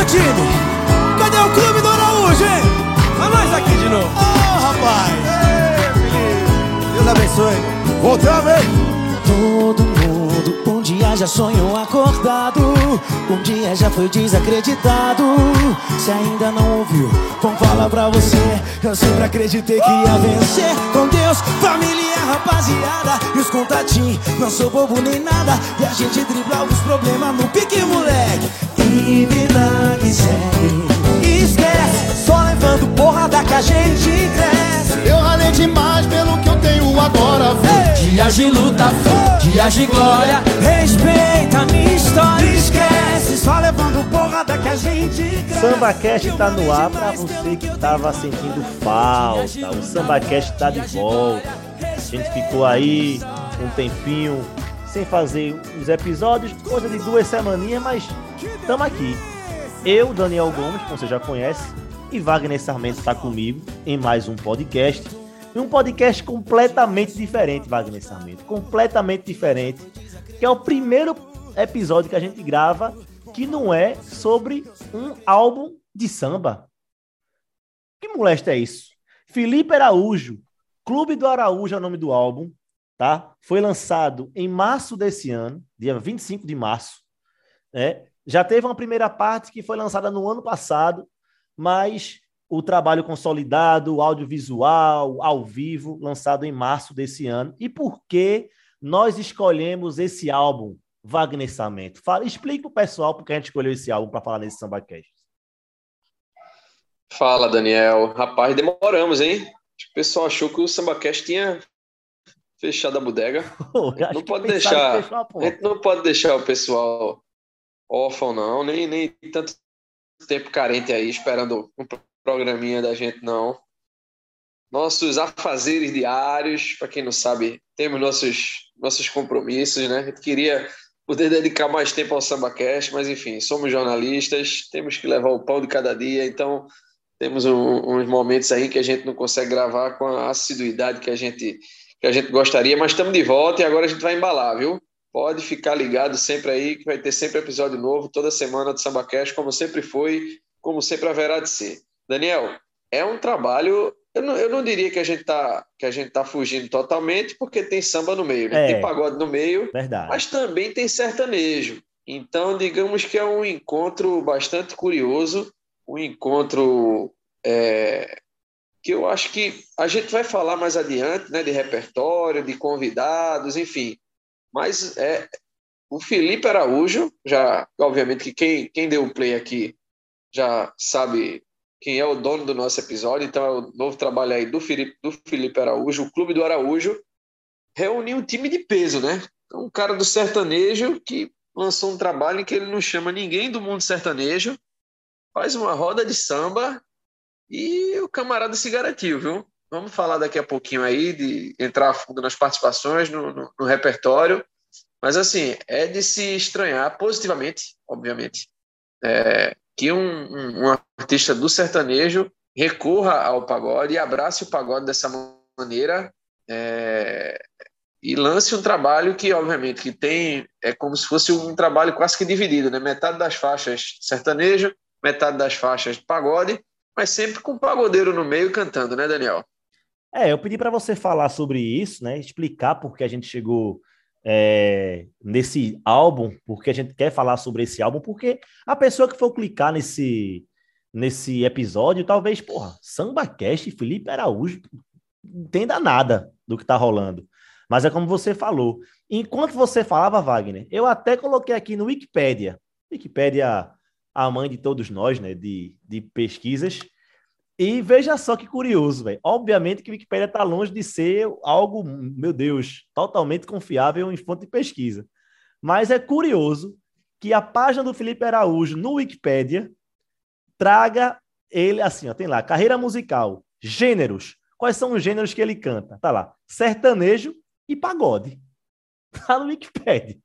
meu time? Cadê o clube do Araújo, hein? Vai mais aqui de novo. Oh, rapaz! Ei! Deus abençoe. Voltamos, hein? Todo mundo um dia já sonhou acordado Um dia já foi desacreditado Se ainda não ouviu, vamos falar pra você Eu sempre acreditei que ia vencer Com Deus, família rapaziada E os contatinhos, não sou bobo nem nada E a gente dribla os problemas no pique moleque vida que segue Esquece, só levando porrada que a gente cresce. Eu ralei demais pelo que eu tenho agora, Ei! Dias de luta, dias de glória. Respeita a minha história Esquece, só levando porrada que a gente cresce. SambaCast tá no ar pra você que tava sentindo falta. O SambaCast tá de volta. A gente ficou aí um tempinho sem fazer os episódios, coisa de duas semaninhas, mas estamos aqui. Eu, Daniel Gomes, como você já conhece, e Wagner Sarmento está comigo em mais um podcast. E um podcast completamente diferente, Wagner Sarmento. Completamente diferente. Que é o primeiro episódio que a gente grava que não é sobre um álbum de samba. Que molesta é isso? Felipe Araújo, Clube do Araújo é o nome do álbum, tá? Foi lançado em março desse ano, dia 25 de março. Né? Já teve uma primeira parte que foi lançada no ano passado, mas o trabalho consolidado, audiovisual, ao vivo, lançado em março desse ano. E por que nós escolhemos esse álbum, Wagner Samento? Fala, explica o pessoal porque a gente escolheu esse álbum para falar nesse SambaCast. Fala, Daniel. Rapaz, demoramos, hein? O pessoal achou que o SambaCast tinha fechado a bodega. Não que pode deixar. que não pode deixar o pessoal órfão, não, nem, nem tanto tempo carente aí esperando um programinha da gente, não. Nossos afazeres diários, para quem não sabe, temos nossos, nossos compromissos, né? A gente queria poder dedicar mais tempo ao SambaCast, mas enfim, somos jornalistas, temos que levar o pão de cada dia, então temos um- uns momentos aí que a gente não consegue gravar com a assiduidade que a gente, que a gente gostaria, mas estamos de volta e agora a gente vai embalar, viu? Pode ficar ligado sempre aí, que vai ter sempre episódio novo, toda semana do SambaCast, como sempre foi, como sempre haverá de ser. Daniel, é um trabalho. Eu não, eu não diria que a gente está que a gente tá fugindo totalmente, porque tem samba no meio, né? É. Tem pagode no meio, Verdade. mas também tem sertanejo. Então, digamos que é um encontro bastante curioso, um encontro é, que eu acho que a gente vai falar mais adiante, né? De repertório, de convidados, enfim. Mas é o Felipe Araújo, já, obviamente que quem, quem deu o play aqui já sabe quem é o dono do nosso episódio, então é o novo trabalho aí do Felipe, do Felipe Araújo, o Clube do Araújo, reuniu um time de peso, né? Um cara do sertanejo que lançou um trabalho em que ele não chama ninguém do mundo sertanejo, faz uma roda de samba e o camarada se garantiu, viu? Vamos falar daqui a pouquinho aí, de entrar a fundo nas participações, no, no- no repertório. Mas, assim, é de se estranhar positivamente, obviamente, é, que um, um- um artista do sertanejo recorra ao pagode e abrace o pagode dessa maneira é, e lance um trabalho que, obviamente, que tem é como se fosse um trabalho quase que dividido, né? Metade das faixas sertanejo, metade das faixas pagode, mas sempre com o pagodeiro no meio cantando, né, Daniel? É, eu pedi para você falar sobre isso, né? Explicar por que a gente chegou é, nesse álbum, porque a gente quer falar sobre esse álbum, porque a pessoa que for clicar nesse, nesse episódio, talvez, porra, e Felipe Araújo não entenda nada do que tá rolando. Mas é como você falou. Enquanto você falava, Wagner, eu até coloquei aqui no Wikipédia. Wikipédia, a mãe de todos nós, né? De, de pesquisas. E veja só que curioso, velho. Obviamente que Wikipédia está longe de ser algo, meu Deus, totalmente confiável em fonte de pesquisa. Mas é curioso que a página do Felipe Araújo no Wikipédia traga ele assim, ó, tem lá, carreira musical, gêneros. Quais são os gêneros que ele canta? Tá lá, sertanejo e pagode. Tá no Wikipédia.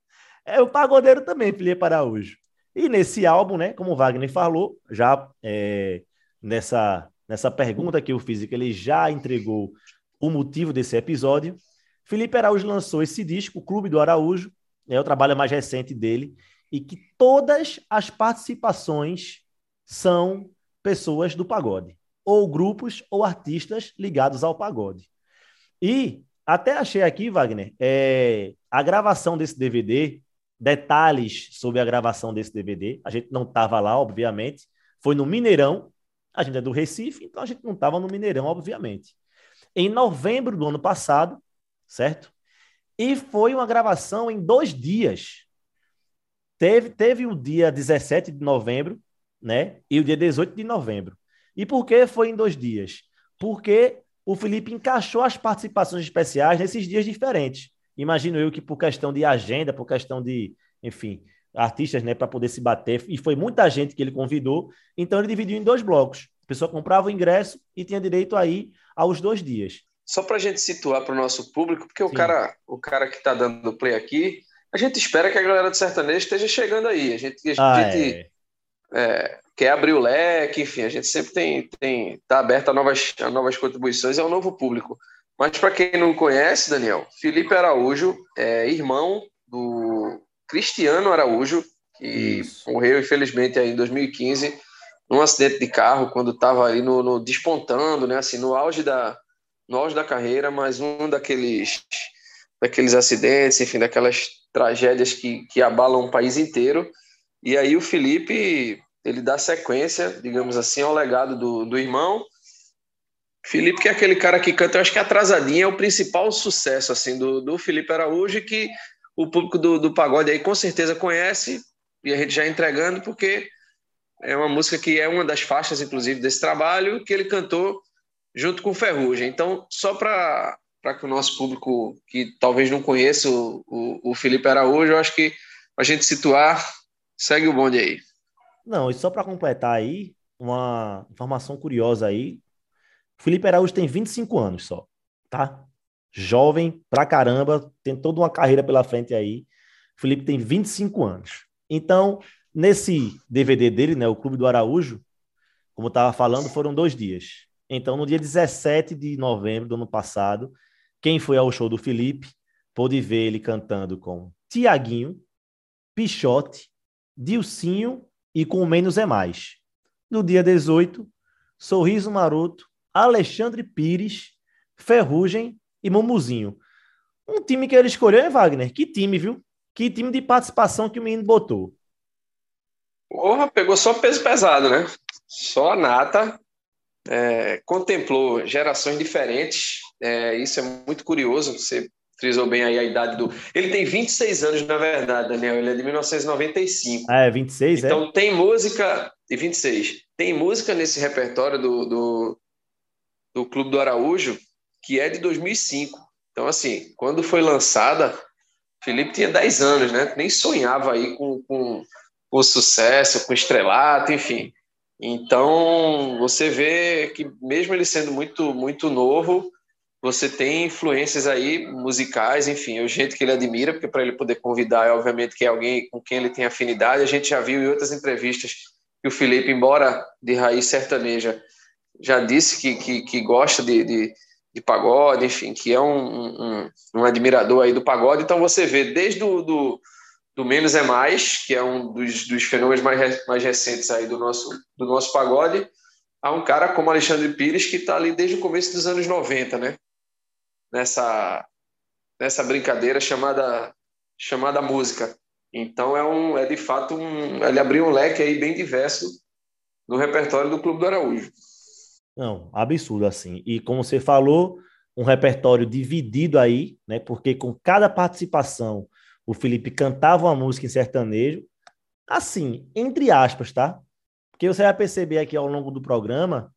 É o pagodeiro também, Felipe Araújo. E nesse álbum, né, como o Wagner falou, já é, nessa, nessa pergunta que eu fiz e que ele já entregou o motivo desse episódio, Felipe Araújo lançou esse disco, o Clube do Araújo, é o trabalho mais recente dele, e que todas as participações são pessoas do pagode, ou grupos ou artistas ligados ao pagode. E até achei aqui, Wagner, é, a gravação desse DVD, detalhes sobre a gravação desse DVD. A gente não estava lá, obviamente. Foi no Mineirão. A gente é do Recife, então a gente não estava no Mineirão, obviamente. Em novembro do ano passado, certo? E foi uma gravação em dois dias. Teve, teve o dia 17 de novembro, né? E o dia 18 de novembro. E por que foi em dois dias? Porque o Felipe encaixou as participações especiais nesses dias diferentes. Imagino eu que por questão de agenda, por questão de, enfim, artistas, né, para poder se bater, e foi muita gente que ele convidou, então ele dividiu em dois blocos. A pessoa comprava o ingresso e tinha direito aí aos dois dias. Só para a gente situar para o nosso público, porque o cara, o cara que está dando play aqui, a gente espera que a galera do sertanejo esteja chegando aí. A gente, a Ah, gente é. é, quer abrir o leque, enfim, a gente sempre tem tem tá aberto a novas a novas contribuições, é um novo público. Mas para quem não conhece, Daniel, Felipe Araújo é irmão do Cristiano Araújo, que Isso. morreu infelizmente aí em 2015 num acidente de carro quando estava ali no, no- despontando, né, assim, no auge da no auge da carreira, mas um daqueles daqueles acidentes, enfim, daquelas tragédias que, que abalam um país inteiro. E aí o Felipe, ele dá sequência, digamos assim, ao legado do, do irmão. Felipe, que é aquele cara que canta, eu acho que Atrasadinha é o principal sucesso assim do, do Felipe Araújo, que o público do, do pagode aí com certeza conhece, e a gente já entregando, porque é uma música que é uma das faixas, inclusive, desse trabalho, que ele cantou junto com o Ferrugem. Então, só para que o nosso público que talvez não conheça o, o, o Felipe Araújo, eu acho que a gente situar, segue o bonde aí. Não, e só para completar aí, uma informação curiosa aí. Felipe Araújo tem 25 anos só, tá? Jovem pra caramba, tem toda uma carreira pela frente aí. Felipe tem 25 anos. Então, nesse DVD dele, né, o Clube do Araújo, como eu estava falando, foram dois dias. Então, no dia 17 de novembro do ano passado, quem foi ao show do Felipe pôde ver ele cantando com Tiaguinho, Pichote, Dilcinho e com o Menos é Mais. No dia 18, Sorriso Maroto, Alexandre Pires, Ferrugem e Mumuzinho. Um time que ele escolheu, hein, Wagner? Que time, viu? Que time de participação que o menino botou. Porra, pegou só peso pesado, né? Só a nata. É, contemplou gerações diferentes. É, isso é muito curioso. Você frisou bem aí a idade do. Ele tem 26 anos, na verdade, Daniel. Ele é de 1995. Ah, é 26, é? Então tem música. De 26. Tem música nesse repertório do, do, do Clube do Araújo que é de 2005. Então, assim, quando foi lançada, Felipe tinha 10 anos, né? Nem sonhava aí com, com, com sucesso, com estrelato, enfim. Então, você vê que mesmo ele sendo muito, muito novo, você tem influências aí musicais, enfim, o jeito que ele admira, porque para ele poder convidar, é obviamente que é alguém com quem ele tem afinidade. A gente já viu em outras entrevistas que o Felipe, embora de raiz sertaneja, já disse que, que, que gosta de, de, de, pagode, enfim, que é um, um, um, admirador aí do pagode. Então você vê desde o do, do Menos é Mais, que é um dos, dos fenômenos mais, mais recentes aí do nosso, do nosso pagode, a um cara como Alexandre Pires, que está ali desde o começo dos anos 90, né? Nessa, nessa brincadeira chamada, chamada música. Então é, um, é de fato um. Ele abriu um leque aí bem diverso no repertório do Clube do Araújo. Não, absurdo assim. E como você falou, um repertório dividido aí, né? Porque com cada participação o Felipe cantava uma música em sertanejo, assim, entre aspas, tá? Porque você vai perceber aqui ao longo do programa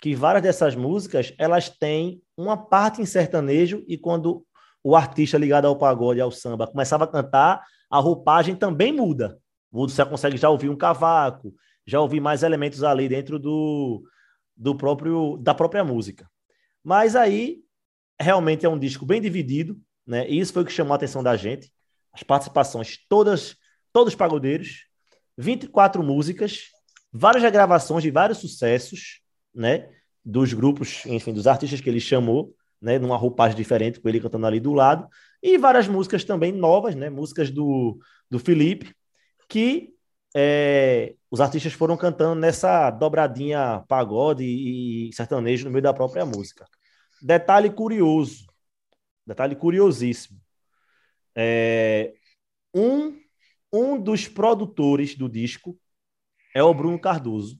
que várias dessas músicas elas têm uma parte em sertanejo e quando o artista ligado ao pagode, ao samba, começava a cantar, a roupagem também muda. Você consegue já ouvir um cavaco, já ouvir mais elementos ali dentro do, do próprio da própria música. Mas aí realmente é um disco bem dividido, né? E isso foi o que chamou a atenção da gente. As participações todas, todos pagodeiros, 24 músicas, várias regravações de vários sucessos, né? Dos grupos, enfim, dos artistas que ele chamou, né? Numa roupagem diferente, com ele cantando ali do lado, e várias músicas também novas, né? Músicas do, do Felipe, que é, os artistas foram cantando nessa dobradinha pagode e sertanejo no meio da própria música. Detalhe curioso, detalhe curiosíssimo. É, um, um dos produtores do disco é o Bruno Cardoso,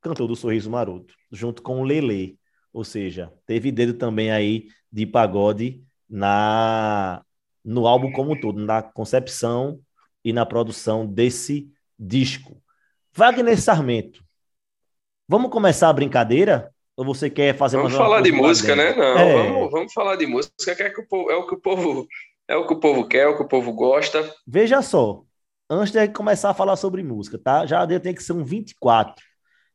cantor do Sorriso Maroto, junto com o Lele. Ou seja, teve dedo também aí de pagode na no álbum como um todo, na concepção e na produção desse disco. Wagner Sarmento, vamos começar a brincadeira? Ou você quer fazer Vamos falar de música, né? Não, é. vamos, vamos falar de música, que é, que o povo, é o que o povo é o que o povo quer, é o que o povo gosta. Veja só, antes de começar a falar sobre música, tá? Já tem que ser um 24.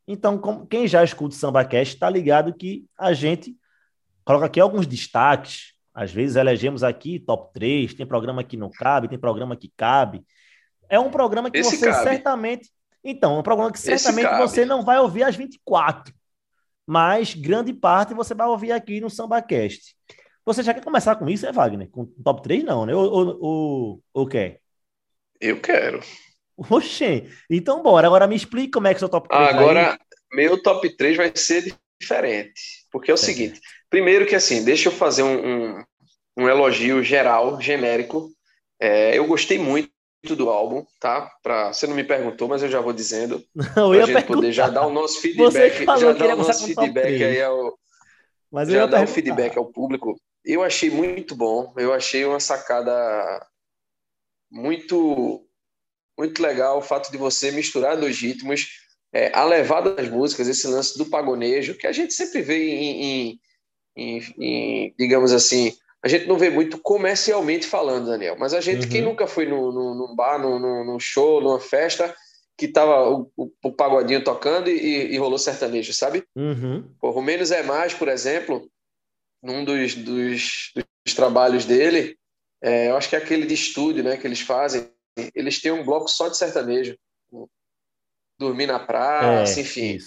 Então, como, quem já escuta o SambaCast está ligado que a gente coloca aqui alguns destaques. Às vezes elegemos aqui top 3, tem programa que não cabe, tem programa que cabe. É um programa que Esse você cabe. certamente. Então, é um programa que certamente você não vai ouvir às 24. Mas grande parte você vai ouvir aqui no SambaCast. Você já quer começar com isso, é Wagner? Com top 3 não, né? Ou, ou, ou, ou quer? Eu quero. Oxê, então bora. Agora me explique como é que é o seu top 3 Agora, aí. meu top 3 vai ser diferente. Porque é o é. seguinte, primeiro que assim, deixa eu fazer um, um, um elogio geral, genérico. É, eu gostei muito do álbum, tá? Pra, você não me perguntou, mas eu já vou dizendo. Não, eu ia gente poder já dar o nosso feedback, já dar o nosso feedback aí ao, mas já dar o feedback ao público. Eu achei muito bom, eu achei uma sacada muito muito legal o fato de você misturar dois ritmos, é, a levada das músicas, esse lance do pagonejo, que a gente sempre vê em, em, em, em digamos assim, a gente não vê muito comercialmente falando, Daniel, mas a gente, uhum. quem nunca foi no, no, num bar, num, num show, numa festa, que tava o, o, o pagodinho tocando e, e, rolou sertanejo, sabe? Uhum. O Menos é Mais, por exemplo, num dos, dos, dos trabalhos dele, é, eu acho que é aquele de estúdio né, que eles fazem, eles têm um bloco só de sertanejo. Dormir na praça, é, enfim.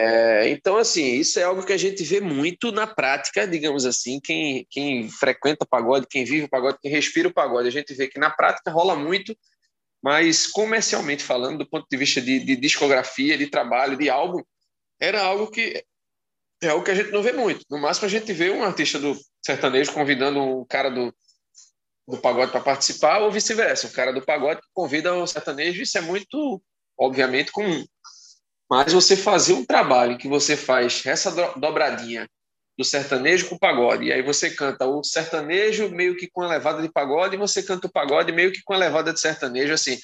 É, então, assim, isso é algo que a gente vê muito na prática, digamos assim, quem, quem frequenta pagode, quem vive o pagode, quem respira o pagode, a gente vê que na prática rola muito, mas comercialmente falando, do ponto de vista de, de discografia, de trabalho, de álbum, era algo que é algo que a gente não vê muito. No máximo, a gente vê um artista do sertanejo convidando um cara do, do pagode para participar, ou vice-versa. O cara do pagode convida o sertanejo, isso é muito, obviamente, comum. Mas você fazer um trabalho que você faz essa dobradinha do sertanejo com o pagode, e aí você canta o sertanejo meio que com a levada de pagode, e você canta o pagode meio que com a levada de sertanejo, assim,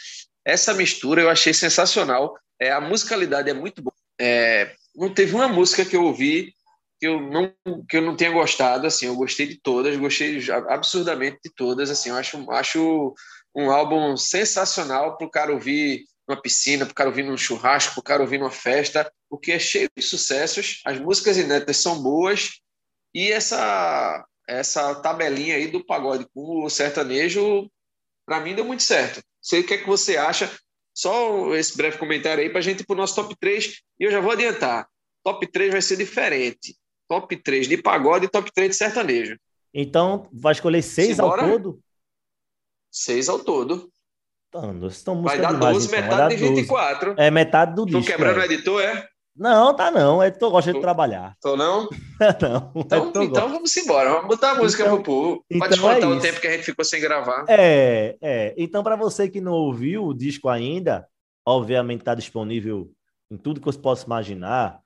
essa mistura eu achei sensacional, é, a musicalidade é muito boa, é, não teve uma música que eu ouvi que eu não que eu não tenha gostado assim eu gostei de todas gostei absurdamente de todas assim eu acho acho um álbum sensacional para o cara ouvir numa piscina para o cara ouvir num churrasco para o cara ouvir numa festa porque é cheio de sucessos as músicas inéditas são boas e essa essa tabelinha aí do pagode com o sertanejo para mim deu muito certo sei o que é que você acha só esse breve comentário aí para a gente ir para o nosso top 3. E eu já vou adiantar: top 3 vai ser diferente. Top 3 de pagode e top 3 de sertanejo. Então, vai escolher seis Simbora? ao todo? Seis ao todo. Então, estão vai dar 12, então. metade de 24. 12. É metade do disco. Estou quebrando é. o editor, é? Não, tá não. É tu gosta de trabalhar. Tô não? não. Então, é então vamos embora. Vamos botar a música então, pro povo. Pode então contar é o tempo que a gente ficou sem gravar. É, é. Então, para você que não ouviu o disco ainda, obviamente está disponível em tudo que você possa imaginar.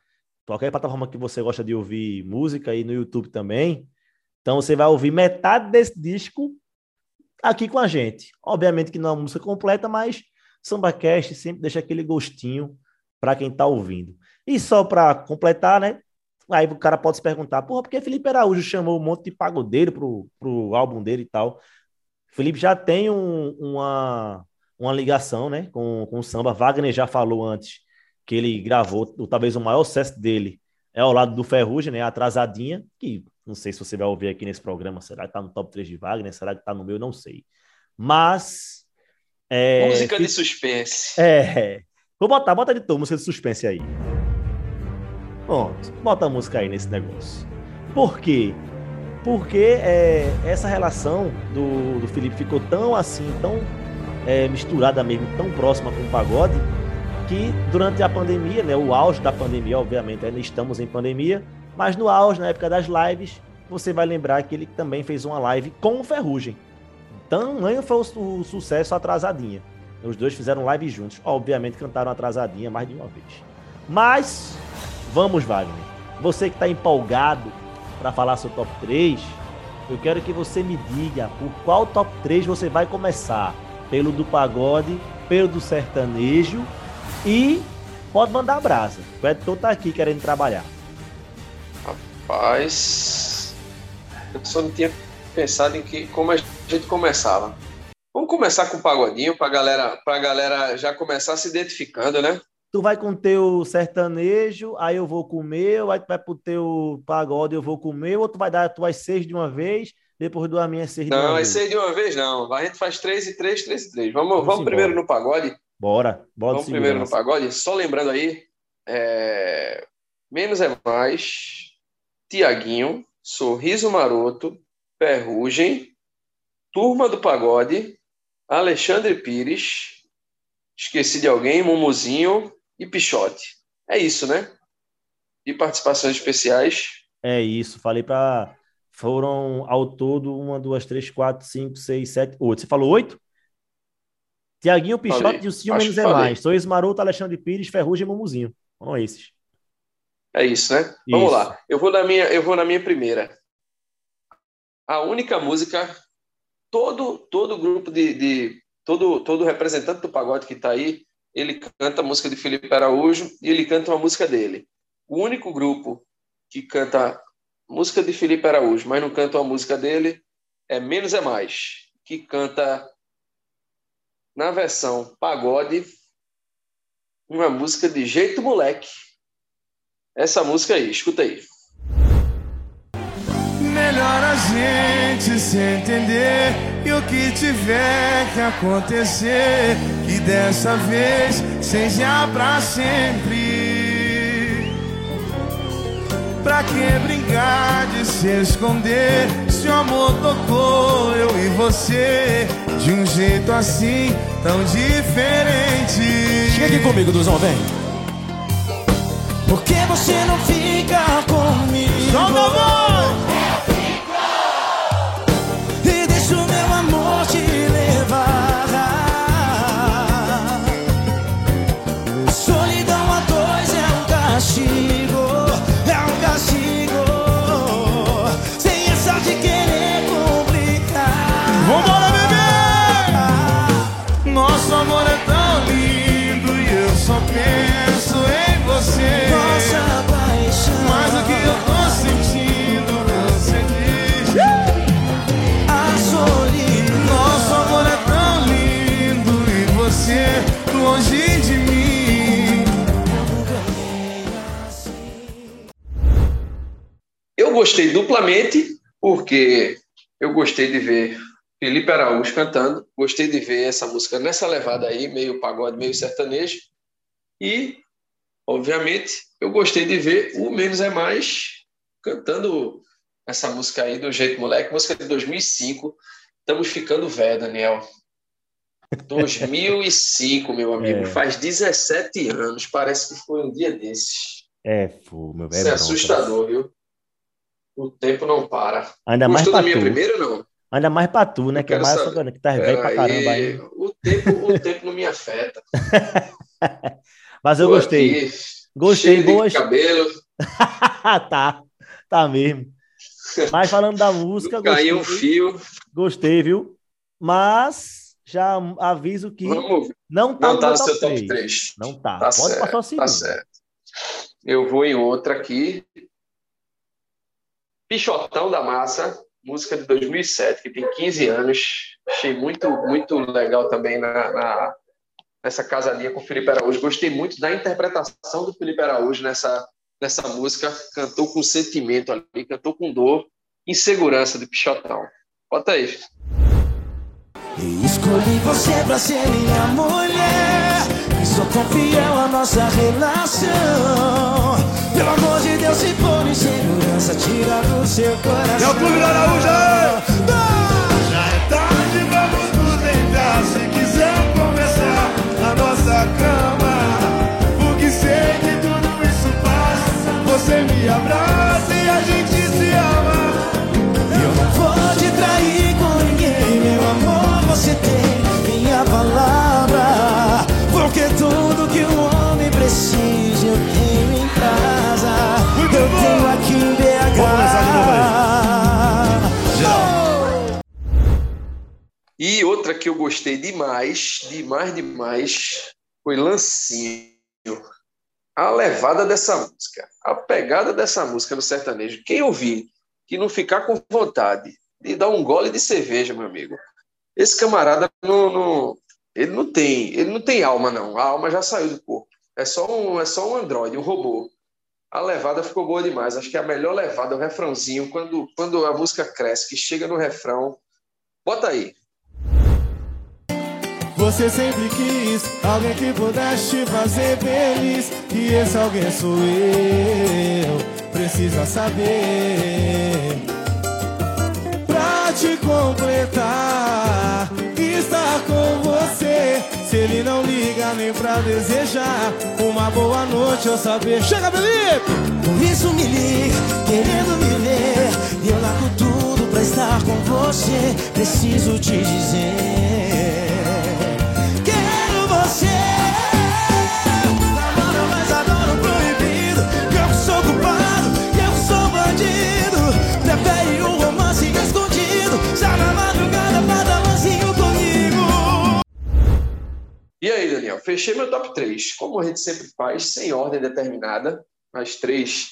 Qualquer plataforma que você gosta de ouvir música e no YouTube também. Então você vai ouvir metade desse disco aqui com a gente. Obviamente que não é uma música completa, mas SambaCast sempre deixa aquele gostinho para quem está ouvindo. E só para completar, né? Aí o cara pode se perguntar, porra, por que Felipe Araújo chamou um monte de pagodeiro pro, pro álbum dele e tal? Felipe já tem um, uma, uma ligação né, com, com o samba. Wagner já falou antes que ele gravou, talvez o maior sucesso dele é ao lado do Ferrugem, né, Atrasadinha, que não sei se você vai ouvir aqui nesse programa, será que tá no top 3 de Wagner, será que tá no meu, não sei. Mas... É, Música de suspense. É, vou botar, bota de todo música de suspense aí. Pronto, bota a música aí nesse negócio. Por quê? Porque é, essa relação do, do Felipe ficou tão assim, tão é, misturada mesmo, tão próxima com o pagode, que durante a pandemia, né, o auge da pandemia, obviamente, ainda estamos em pandemia, mas no auge, na época das lives, você vai lembrar que ele também fez uma live com o Ferrugem. Tamanho foi o, o sucesso atrasadinha. Os dois fizeram live juntos. Obviamente cantaram atrasadinha mais de uma vez. Mas, vamos, Wagner. Você que está empolgado para falar seu top 3, eu quero que você me diga por qual top 3 você vai começar. Pelo do pagode, pelo do sertanejo e pode mandar brasa. O editor tá aqui querendo trabalhar. Rapaz, eu só não tinha pensado em que como a gente começava. Vamos começar com o pagodinho para galera, pra galera já começar se identificando, né? Tu vai com o teu sertanejo, aí eu vou com o meu, aí tu vai pro teu pagode, eu vou com o meu, ou tu vai dar as tuas seis de uma vez, depois do a minha seis de não, uma vez? Não, seis de uma vez não. A gente faz três e três, três e três. Vamos, vamos, vamos primeiro no pagode? Bora, bora Vamos primeiro no pagode? Só lembrando aí, é... Menos é Mais, Tiaguinho, Sorriso Maroto, Ferrugem, Turma do Pagode, Alexandre Pires, esqueci de alguém, Mumuzinho e Pichote. É isso, né? De participações especiais. É isso, falei para. Foram ao todo uma, duas, três, quatro, cinco, seis, sete, oito. Você falou oito? Tiaguinho, Pichote e o Cio Menos é Mais. Sois Maroto, Alexandre Pires, Ferrugem e Mumuzinho. São esses. É isso, né? Isso. Vamos lá. Eu vou na minha, eu vou na minha primeira a única música, todo todo grupo de, de todo todo representante do pagode que está aí, ele canta a música de Felipe Araújo e ele canta uma música dele. O único grupo que canta música de Felipe Araújo, mas não canta uma música dele, é Menos é Mais, que canta na versão pagode uma música de Jeito Moleque. Essa música aí, escuta aí melhor a gente se entender e o que tiver que acontecer, que dessa vez seja pra sempre. Pra que brincar de se esconder se o amor tocou eu e você de um jeito assim tão diferente? Chega aqui comigo, Duzão, vem. Você não fica comigo? Gostei duplamente, porque eu gostei de ver Felipe Araújo cantando, gostei de ver essa música nessa levada aí, meio pagode, meio sertanejo. E, obviamente, eu gostei de ver o Menos é Mais cantando essa música aí do Jeito Moleque, música de 2005. Estamos ficando velho, Daniel. 2005, meu amigo. É. Faz 17 anos. Parece que foi um dia desses. É, pô, meu velho. Isso é assustador, viu? O tempo não para. Ainda mais pra minha primeira, não? Ainda mais pra tu, né? que é mais saber. que tá velho pra caramba aí. O tempo, o tempo não me afeta. Mas eu Tô gostei. Aqui, gostei, boas. cabelo. tá, tá mesmo. Mas falando da música. Caiu um fio. Gostei, viu? Mas já aviso que Vamos. não tá, não tá no, no seu top 3. Não tá. tá Pode certo, passar o segundo. Tá certo. Eu vou em outra aqui. Pichotão da Massa, música de 2007, que tem 15 anos. Achei muito, muito legal também na, na nessa casadinha com o Felipe Araújo. Gostei muito da interpretação do Felipe Araújo nessa, nessa música. Cantou com sentimento ali, cantou com dor, insegurança de Pichotão. Bota aí. Escolhi você pra ser minha mulher E sou tão à nossa relação Pelo amor Deus, se for insegurança Tira do seu coração É o Clube da Araújo! Já é tarde, vamos nos deitar Se quiser sua cama. Porque sei que tudo isso passa. Você me abraça e a gente se ama. Eu não vou te trair com ninguém, meu amor. Você tem E outra que eu gostei demais, demais, demais, foi Lancinho. A levada dessa música, a pegada dessa música no sertanejo. Quem ouvir que não ficar com vontade de dar um gole de cerveja, meu amigo. Esse camarada não, não- ele não tem, ele não tem alma não. A alma já saiu do corpo. É só um, é só um androide, um robô. A levada ficou boa demais. Acho que a melhor levada é o refrãozinho quando quando a música cresce, que chega no refrão. Bota aí. Você sempre quis alguém que pudesse te fazer feliz. E esse alguém sou eu. Precisa saber. Pra te completar, estar com você. Se ele não liga nem pra desejar uma boa noite ou saber. Chega, Felipe! Por isso me liga, querendo me ver. E eu largo tudo pra estar com você. Preciso te dizer. Daniel? Fechei meu top 3. Como a gente sempre faz, sem ordem determinada, as três.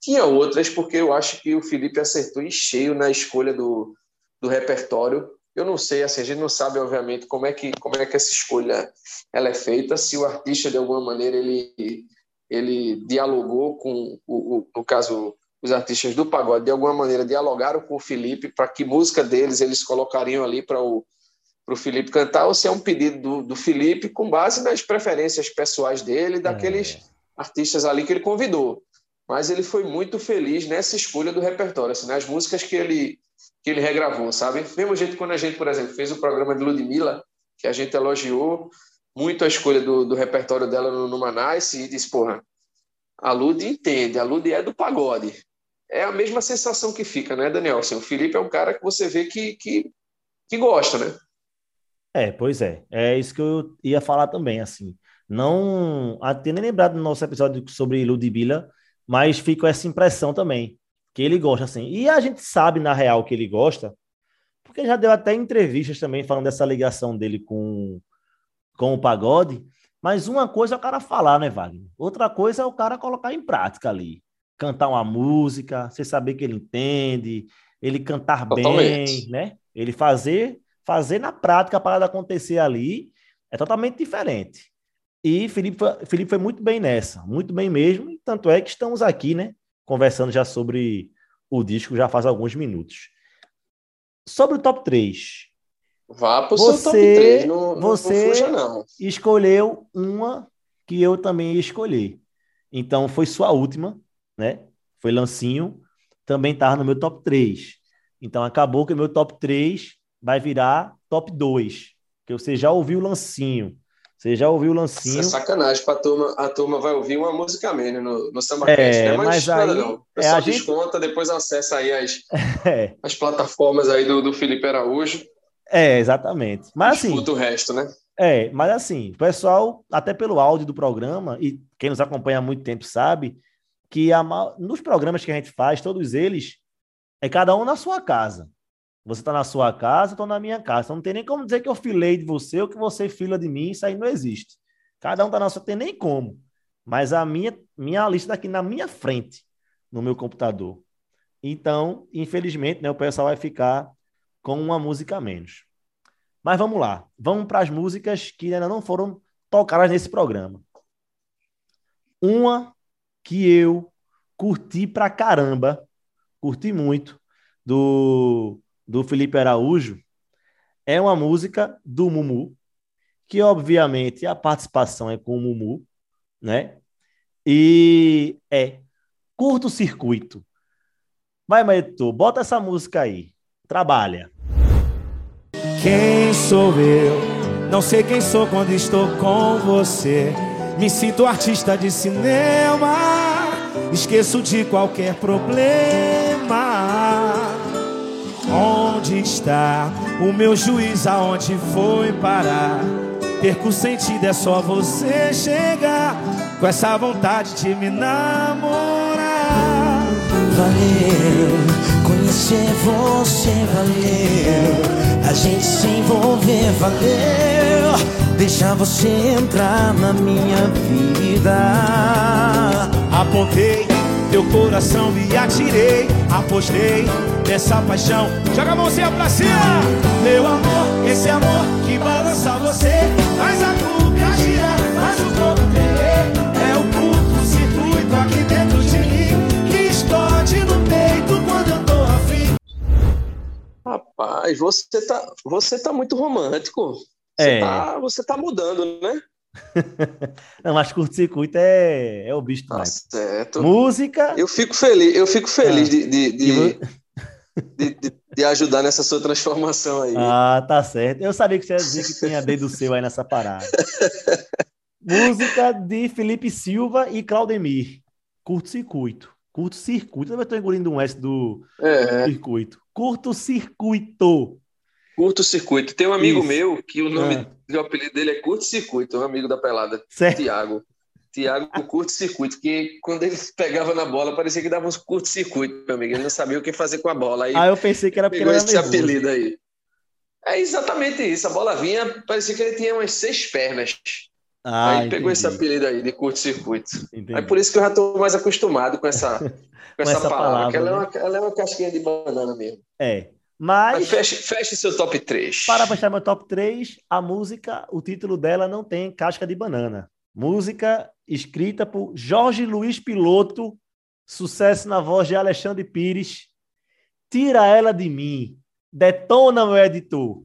Tinha outras, porque eu acho que o Felipe acertou em cheio na escolha do, do repertório. Eu não sei, assim, a gente não sabe, obviamente, como é que, como é que essa escolha ela é feita, se o artista, de alguma maneira, ele, ele dialogou com, o, o- no caso, os artistas do pagode, de alguma maneira, dialogaram com o Felipe para que música deles eles colocariam ali para o para o Felipe cantar, ou se é um pedido do, do Felipe com base nas preferências pessoais dele, daqueles artistas ali que ele convidou. Mas ele foi muito feliz nessa escolha do repertório, assim, nas músicas que ele, que ele regravou, sabe? Mesmo jeito quando a gente, por exemplo, fez o programa de Ludmilla, que a gente elogiou muito a escolha do, do repertório dela no, no Manaus e disse, porra, a Lud entende, a Lud é do pagode. É a mesma sensação que fica, né, Daniel? Assim, o Felipe é um cara que você vê que, que, que gosta, né? É, pois é. É isso que eu ia falar também, assim. Não até nem lembrado do nosso episódio sobre Ludmilla, mas fica essa impressão também, que ele gosta, assim. E a gente sabe, na real, que ele gosta, porque já deu até entrevistas também falando dessa ligação dele com, com o pagode. Mas uma coisa é o cara falar, né, Wagner? Outra coisa é o cara colocar em prática ali. Cantar uma música, você saber que ele entende, ele cantar Totalmente. bem, né? Ele fazer, fazer na prática a parada acontecer ali é totalmente diferente. E Felipe foi, Felipe foi muito bem nessa, muito bem mesmo. E tanto é que estamos aqui, né? Conversando já sobre o disco já faz alguns minutos. Sobre o top 3, Vá pro Você- seu top 3, não, você- não fuja não. escolheu uma que eu também ia escolher. Então foi sua última, né? Foi Lancinho, também estava no meu top 3. Então acabou que o meu top 3 vai virar top 2. Que você já ouviu o Lancinho. Você já ouviu o Isso Lancinho. é sacanagem pra turma. A turma vai ouvir uma música menos no, no Samba É, Cast, né? Mas, mas nada aí, não. O é, a gente- desconta, depois acessa aí as, É, as plataformas aí do, do Felipe Araújo. é, exatamente. Mas assim, Escuta o resto, né? É, mas assim, o pessoal, até pelo áudio do programa, e quem nos acompanha há muito tempo sabe, que a nos programas que a gente faz, todos eles, é cada um na sua casa. Você está na sua casa, eu estou na minha casa. Então não tem nem como dizer que eu filei de você ou que você fila de mim, isso aí não existe. Cada um está na sua, tem nem como. Mas a minha, minha lista está aqui na minha frente, no meu computador. Então, infelizmente, né, o pessoal vai ficar com uma música a menos. Mas vamos lá, vamos para as músicas que ainda não foram tocadas nesse programa. Uma que eu curti pra caramba, curti muito, do, do Felipe Araújo, é uma música do Mumu, que obviamente a participação é com o Mumu, né? E é Curto Circuito. Vai, Maito, bota essa música aí. Trabalha. Quem sou eu Não sei quem sou quando estou com você. Me sinto artista de cinema. Esqueço de qualquer problema. Onde está o meu juiz? Aonde foi parar? Perco sentido, é só você chegar com essa vontade de me namorar. Valeu, conhecer você valeu. A gente se envolver valeu. Deixar você entrar na minha vida. Apontei teu coração e atirei. Apostei nessa paixão. Joga a mãozinha pra cima, meu amor. Esse amor que balança você. Faz a cuca girar, faz o corpo tremer. É o curto-circuito aqui dentro de mim. Que explode no peito quando eu tô afim. Rapaz, você tá, você tá muito romântico. Você, É. tá, você tá mudando, né? Não, mas curto-circuito é, é o bicho Tá demais. certo. Música. Eu fico feliz, eu fico feliz Ah. de, de, de, de, de- de ajudar nessa sua transformação aí. Ah, tá certo. Eu sabia que você ia dizer que tinha dedo seu aí nessa parada. Música de Felipe Silva e Claudemir. Curto-circuito. Curto-circuito. Eu estou engolindo um S do É, circuito. Curto-circuito. curto-circuito. Tem um amigo Isso. meu que o nome, Ah. o apelido dele é curto-circuito, um amigo da pelada, Certo? Tiago. Tiago curto-circuito, que quando ele pegava na bola, parecia que dava uns curto-circuito, meu amigo. Ele não sabia o que fazer com a bola. Aí Ah, eu pensei que era porque pegou ele era esse nervoso. apelido aí. É exatamente isso. A bola vinha, parecia que ele tinha umas seis pernas. Ah, aí pegou esse entendi, apelido aí de curto-circuito. entendi. É por isso que eu já estou mais acostumado com essa, com essa, essa palavra, palavra, que ela, é né? uma, ela é uma casquinha de banana mesmo. É. Mas Mas, feche, feche seu top 3. para fechar meu top 3, a música, o título dela não tem casca de banana. Música escrita por Jorge Luiz Piloto, sucesso na voz de Alexandre Pires. Tira ela de mim. Detona, meu editor.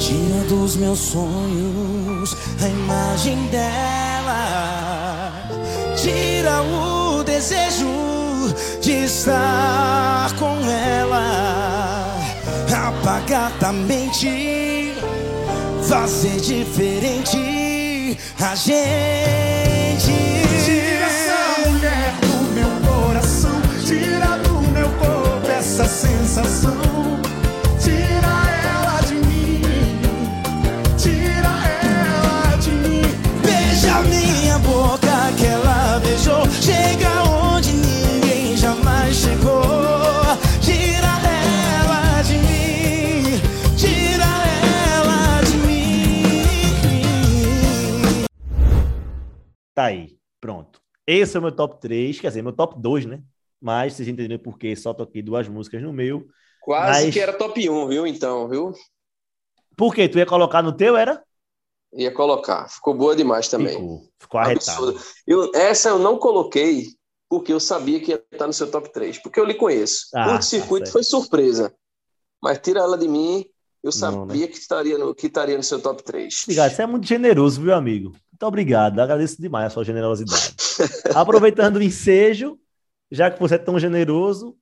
Tira dos meus sonhos a imagem dela. Tira o desejo de estar com ela. Apagar da mente, fazer diferente a gente. Tá aí, pronto. Esse é o meu top 3, quer dizer, meu top 2, né? Mas vocês entenderam por que só toquei duas músicas no meu. Quase Mas- que era top 1, viu? Então, viu? Por quê? Tu ia colocar no teu, era? Ia colocar. Ficou boa demais também. Ficou, ficou arretado. Eu, essa eu não coloquei porque eu sabia que ia estar no seu top 3. Porque eu lhe conheço. Ah, Curto tá circuito certo. foi surpresa. Mas tira ela de mim, eu sabia Não, né? que, estaria no, que estaria no seu top 3. Obrigado, você é muito generoso, viu, amigo? Muito obrigado, agradeço demais a sua generosidade. Aproveitando o ensejo, já que você é tão generoso,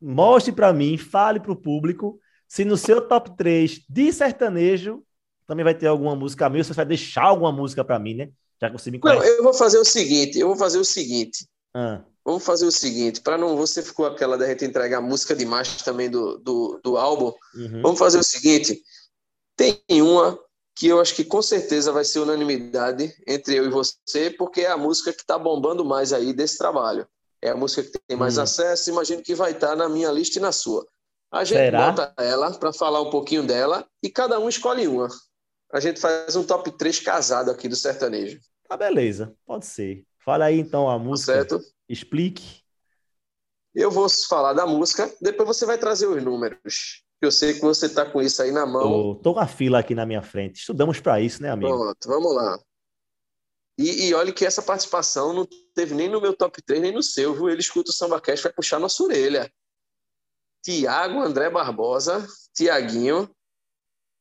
mostre para mim, fale para o público, se no seu top 3 de sertanejo também vai ter alguma música minha, você vai deixar alguma música para mim, né? Já que você me Não, conhece. eu vou fazer o seguinte, eu vou fazer o seguinte. Ah, Vamos fazer o seguinte, para não você ficou aquela da gente entregar música demais também do, do, do álbum. uhum. Vamos fazer o seguinte: tem uma que eu acho que com certeza vai ser unanimidade entre eu e você, porque é a música que está bombando mais aí desse trabalho. É a música que tem mais Hum. acesso, imagino que vai estar na minha lista e na sua. A gente Será? bota ela para falar um pouquinho dela e cada um escolhe uma. A gente faz um top 3 casado aqui do sertanejo, Tá beleza, pode ser. Fala aí então a tá música, certo? explique. Eu vou falar da música, depois você vai trazer os números. Eu sei que você está com isso aí na mão. Tô com a fila aqui na minha frente. Estudamos para isso, né, amigo? Pronto, vamos lá. E, e olha que essa participação não teve nem no meu top 3, nem no seu, viu? Ele escuta o Samba Cash, vai puxar nossa orelha. Tiago André Barbosa, Tiaguinho,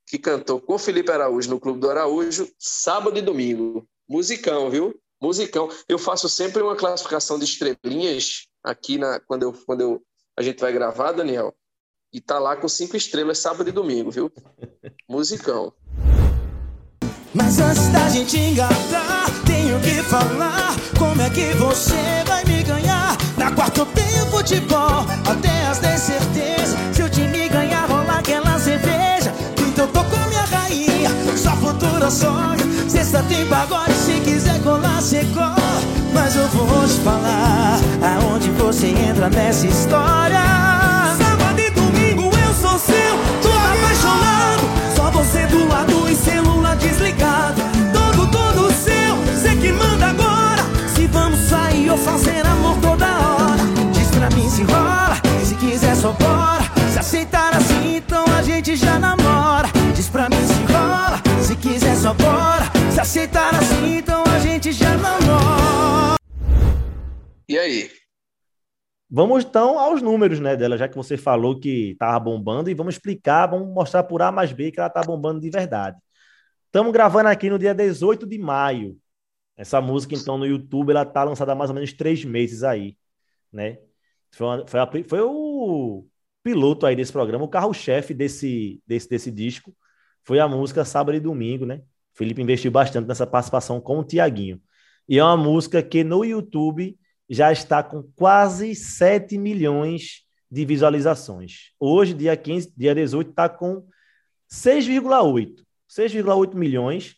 que cantou com Felipe Araújo no Clube do Araújo, sábado e domingo. Musicão, viu? Musicão. Eu faço sempre uma classificação de estrelinhas aqui na, quando, eu, quando eu, a gente vai gravar, Daniel. E tá lá com cinco estrelas sábado e domingo, viu? Musicão. Mas antes da gente engatar, tenho que falar como é que você vai me ganhar. Na quarta eu tenho futebol, até as 10 certeza. Se o time ganhar, rolar aquela cerveja. Então tô com minha rainha, sua futura sogra. Sexta tem pagode, se quiser colar, cê cola. Mas eu vou te falar aonde você entra nessa história. Mim se rola, se quiser só bora. Se aceitar assim, então a gente já namora. Diz pra mim se rola, se quiser só bora. Se aceitar assim, então a gente já namora. E aí? Vamos então aos números, né, dela, já que você falou que tava bombando e vamos explicar, vamos mostrar por A mais B que ela tá bombando de verdade. Estamos gravando aqui no dia 18 de maio. Essa música, então, no YouTube, ela tá lançada há mais ou menos três meses aí, né? Foi, uma- foi, a- foi o piloto aí desse programa, o carro-chefe desse, desse, desse disco, foi a música Sábado e Domingo, né? O Felipe investiu bastante nessa participação com o Tiaguinho. E é uma música que no YouTube já está com quase 7 milhões de visualizações. Hoje, dia 15, dia 18, está com 6,8. 6,8 milhões.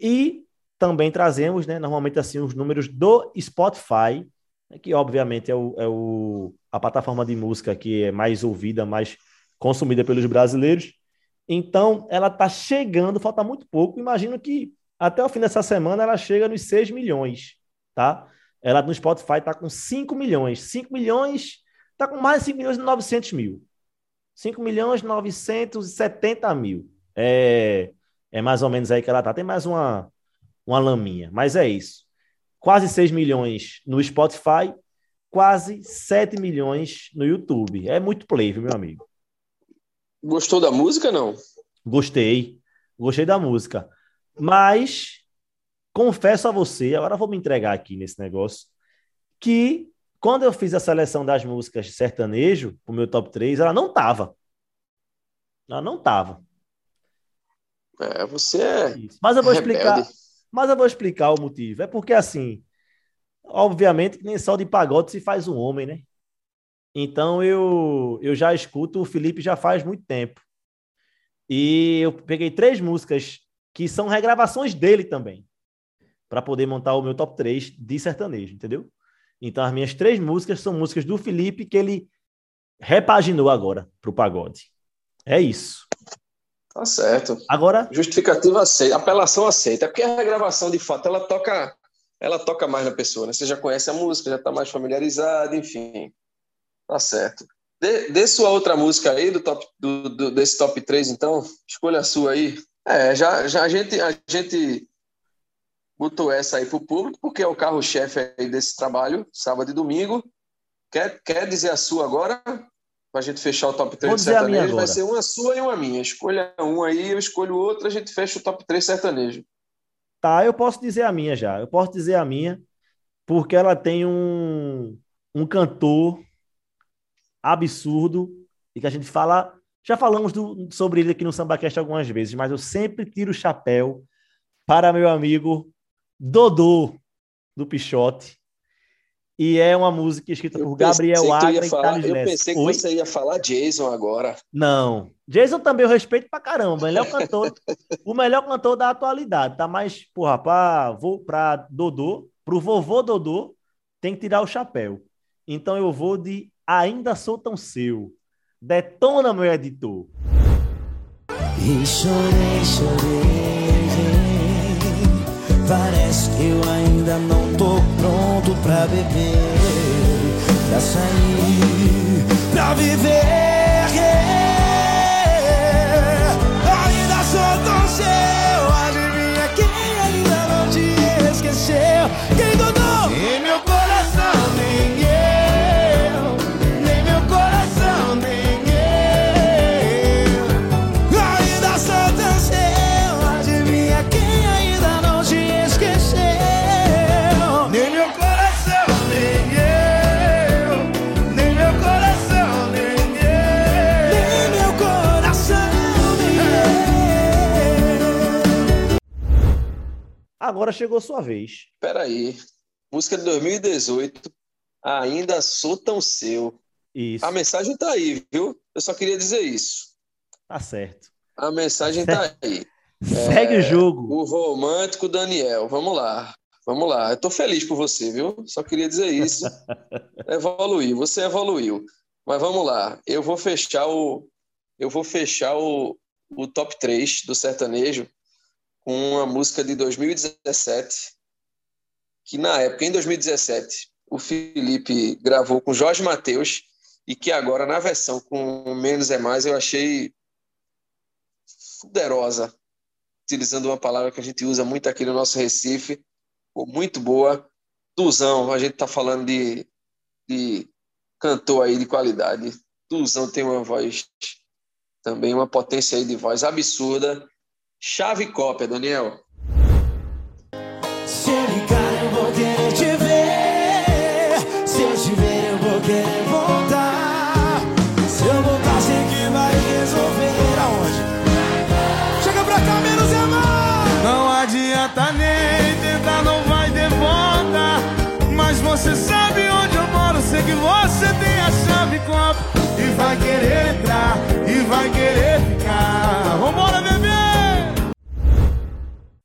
E também trazemos, né, normalmente assim, os números do Spotify, né, que obviamente é, o, é o, a plataforma de música que é mais ouvida, mais consumida pelos brasileiros. Então, ela está chegando, falta muito pouco. Imagino que até o fim dessa semana ela chega nos 6 milhões, tá? Ela no Spotify está com 5 milhões. 5 milhões, está com mais de 5 milhões e 900 mil. 5 milhões e 970 mil. É, é mais ou menos aí que ela tá. Tem mais uma, uma laminha, mas é isso. Quase 6 milhões no Spotify, quase 7 milhões no YouTube. É muito play, viu, meu amigo? Gostou da música, não? Gostei. Gostei da música. Mas confesso a você, agora vou me entregar aqui nesse negócio, que quando eu fiz a seleção das músicas de sertanejo, o meu top 3, ela não tava. Ela não tava. É, você é. Mas eu vou explicar, rebelde. Mas eu vou explicar o motivo. É porque assim, obviamente que nem só de pagode se faz um homem, né? Então eu eu já escuto o Felipe já faz muito tempo. E eu peguei três músicas que são regravações dele também, para poder montar o meu top 3 de sertanejo, entendeu? Então as minhas três músicas são músicas do Felipe que ele repaginou agora pro pagode. É isso. Tá certo. Agora Justificativa aceita, apelação aceita. É porque a regravação, de fato, ela toca, ela toca mais na pessoa, né? Você já conhece a música, já está mais familiarizado, enfim. Tá certo. Dê, dê sua outra música aí do top, do, do- desse top 3, então. Escolha a sua aí. É, já, já a, gente, a gente botou essa aí pro público, porque é o carro-chefe aí desse trabalho, sábado e domingo. Quer, quer dizer a sua agora? Pra gente fechar o top 3 Vou de dizer a minha sertanejo. Vai ser uma sua e uma minha. Escolha um aí, eu escolho outro, a gente fecha o top 3 sertanejo. Tá, eu posso dizer a minha já. Eu posso dizer a minha, porque ela tem um, um cantor absurdo e que a gente fala. Já falamos do- sobre ele aqui no SambaCast algumas vezes, mas eu sempre tiro o chapéu para meu amigo Dodô do Pichote. E é uma música escrita por Gabriel Agra e falar, Thales Eu pensei que Oi? você ia falar Jason agora. Não. Jason também eu respeito pra caramba. Melhor cantor, o melhor cantor da atualidade. Tá mais, porra, pra, vou pra Dodô, pro vovô Dodô, tem que tirar o chapéu. Então eu vou de Ainda Sou Tão Seu. Detona, meu editor. E chorei, chorei. Parece que eu ainda não tô pronto pra beber, pra sair, pra viver. Agora chegou sua vez. Peraí. Música de 2018. Ainda sou tão seu. Isso. A mensagem tá aí, viu? Eu só queria dizer isso. Tá certo. A mensagem tá aí. Segue É, o jogo. O romântico Daniel. Vamos lá. Vamos lá. Eu tô feliz por você, viu? Só queria dizer isso. Evoluiu. Você evoluiu. Mas vamos lá. Eu vou fechar o eu vou fechar o, o top 3 do sertanejo com uma música de 2017 que na época, em 2017, o Felipe gravou com Jorge Mateus e que agora, na versão com Menos é Mais, eu achei poderosa, utilizando uma palavra que a gente usa muito aqui no nosso Recife, ficou muito boa. Duzão, a gente está falando de, de cantor aí de qualidade. Duzão tem uma voz também, uma potência aí de voz absurda. Chave cópia, Daniel.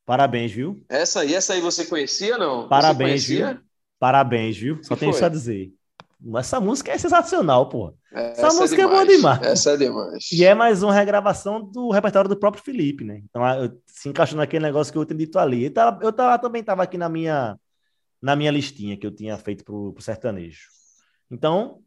Parabéns, viu? Essa aí, essa aí você conhecia não? Parabéns, conhecia? viu? Parabéns, viu? Só Que tenho foi? isso a dizer. Essa música é sensacional, pô. Essa, música é boa demais. Essa é demais. E é mais uma regravação do repertório do próprio Felipe, né? Então, se encaixou naquele negócio que eu tinha dito ali. Eu, tava, eu tava- também estava aqui na minha, na minha listinha que eu tinha feito pro, pro sertanejo. Então,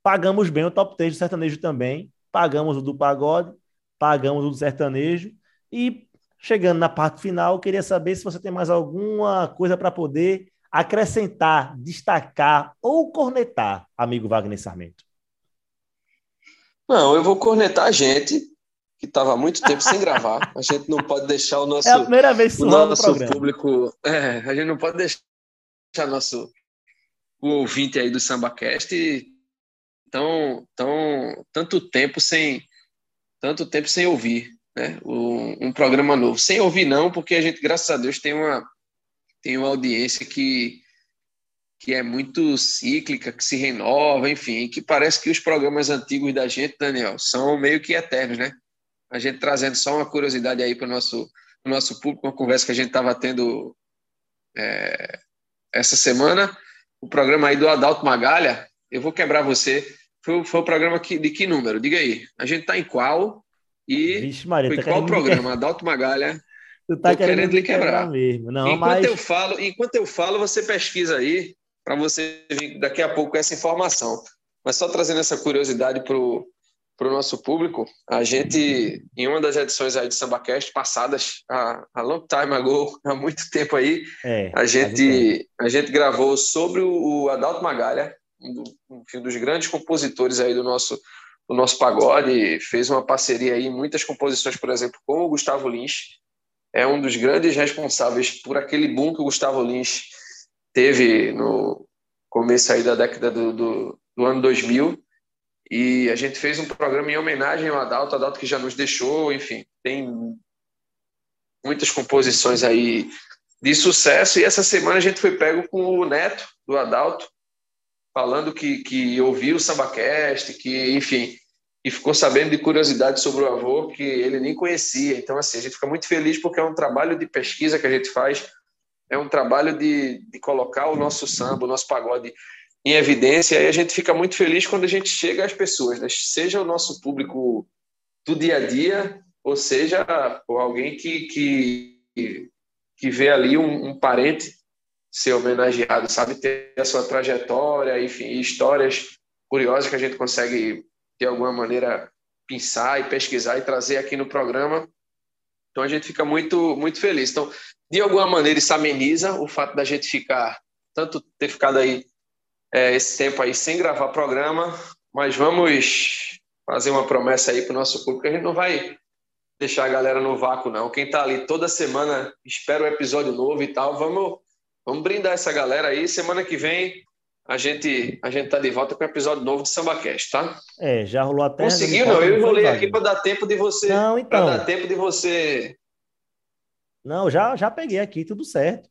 pagamos bem o top 3 do sertanejo também. Pagamos o do pagode, pagamos o do sertanejo. E chegando na parte final, eu queria saber se você tem mais alguma coisa para poder acrescentar, destacar ou cornetar, amigo Wagner Sarmento. Não, eu vou cornetar a gente, que estava há muito tempo sem gravar. A gente não pode deixar o nosso, É a primeira vez o no nosso programa. público. É, a gente não pode deixar nosso o ouvinte aí do SambaCast tão, tão, tanto tempo sem tanto tempo sem ouvir né? um, um programa novo. Sem ouvir, não, porque a gente, graças a Deus, tem uma, tem uma audiência que, que é muito cíclica, que se renova, enfim, que parece que os programas antigos da gente, Daniel, são meio que eternos, né? A gente trazendo só uma curiosidade aí para o nosso, nosso público, uma conversa que a gente estava tendo é, essa semana, o programa aí do Adalto Magalha, eu vou quebrar você, foi, foi o programa que, de que número? Diga aí. A gente está em qual? E Vixe, Maria, foi tá qual querendo me programa? Adalto Magalha. Tu tá querendo, querendo lhe quebrar. mesmo. Não, enquanto mas eu falo, enquanto eu falo, você pesquisa aí para você vir daqui a pouco com essa informação. Mas só trazendo essa curiosidade para o nosso público, a gente, em uma das edições aí do SambaCast passadas, a, a long time ago, há muito tempo aí, é, a gente, a gente gravou sobre o, o Adalto Magalha, um, do- um dos grandes compositores aí do nosso, do nosso pagode, fez uma parceria aí muitas composições, por exemplo, com o Gustavo Lins, é um dos grandes responsáveis por aquele boom que o Gustavo Lins teve no começo aí da década do, do, do ano 2000, e a gente fez um programa em homenagem ao Adalto, Adalto que já nos deixou, enfim, tem muitas composições aí de sucesso. E essa semana a gente foi pego com o neto do Adalto, falando que, que ouviu o SambaCast, que, enfim, e ficou sabendo de curiosidade sobre o avô que ele nem conhecia. Então, assim, a gente fica muito feliz porque é um trabalho de pesquisa que a gente faz, é um trabalho de, de colocar o nosso samba, o nosso pagode em evidência, e a gente fica muito feliz quando a gente chega às pessoas, né? seja o nosso público do dia a dia, ou seja, pô, alguém que, que, que vê ali um, um parente ser homenageado, sabe? Ter a sua trajetória, enfim, histórias curiosas que a gente consegue, de alguma maneira, pensar e pesquisar e trazer aqui no programa. Então a gente fica muito, muito feliz. Então, de alguma maneira, isso ameniza o fato da gente ficar, tanto ter ficado aí é, esse tempo aí sem gravar programa, mas vamos fazer uma promessa aí para o nosso público. A gente não vai deixar a galera no vácuo, não. Quem está ali toda semana espera o episódio novo e tal. Vamos, vamos brindar essa galera aí. Semana que vem a gente a gente tá de volta com o episódio novo de SambaCast, tá? É, já rolou até. Conseguiu, não? Eu enrolei aqui para dar tempo de você. Não, Para então. dar tempo de você Não, já, já peguei aqui, tudo certo.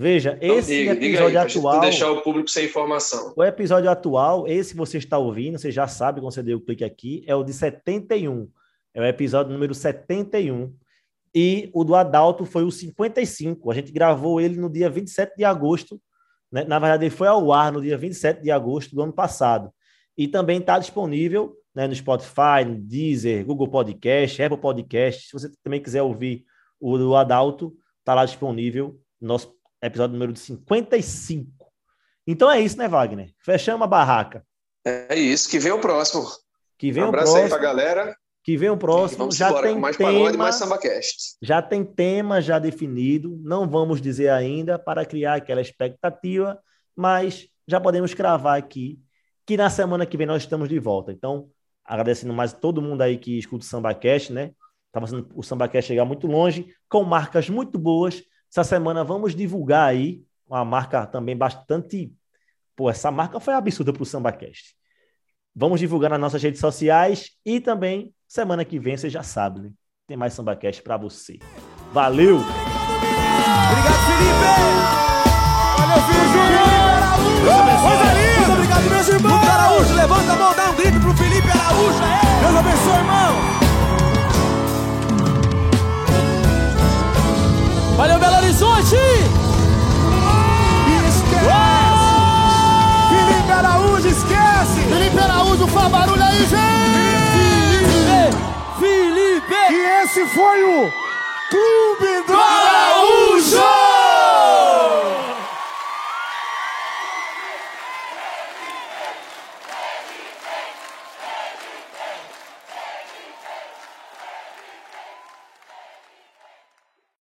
Veja, Então, esse diga, diga episódio aí, pra gente não atual. deixar o público sem informação. O episódio atual, esse que você está ouvindo, você já sabe quando você deu o clique aqui, é o de 71. É o episódio número 71. E o do Adalto foi o 55. A gente gravou ele no dia 27 de agosto. Né? Na verdade, ele foi ao ar no dia 27 de agosto do ano passado. E também está disponível né, no Spotify, no Deezer, Google Podcast, Apple Podcast. Se você também quiser ouvir o do Adalto, está lá disponível no nosso episódio número 55. Então é isso, né, Wagner? Fechamos a barraca. É isso, que vem o próximo. Que vem um o abraço aí próximo. pra galera. Que vem o próximo. vamos Já embora tem mais pagode tema, mais sambacast. já tem tema já definido. Não vamos dizer ainda para criar aquela expectativa, mas já podemos cravar aqui que na semana que vem nós estamos de volta. Então, agradecendo mais todo mundo aí que escuta o SambaCast, né? Tá fazendo o SambaCast chegar muito longe, com marcas muito boas. Essa semana vamos divulgar aí uma marca também bastante. Pô, essa marca foi absurda para o SambaCast. Vamos divulgar nas nossas redes sociais e também semana que vem, você já sabe, né? Tem mais SambaCast para você. Valeu! Obrigado, Felipe! Valeu, filho Júnior! Coisa linda! Muito obrigado, meus irmãos! Felipe Araújo, levanta a mão, dá um grito pro Felipe Araújo! É. Deus abençoe, irmão! Valeu, Belo Horizonte! Felipe Araújo, faz barulho aí, gente! Felipe! Felipe! E esse foi o Clube do Araújo!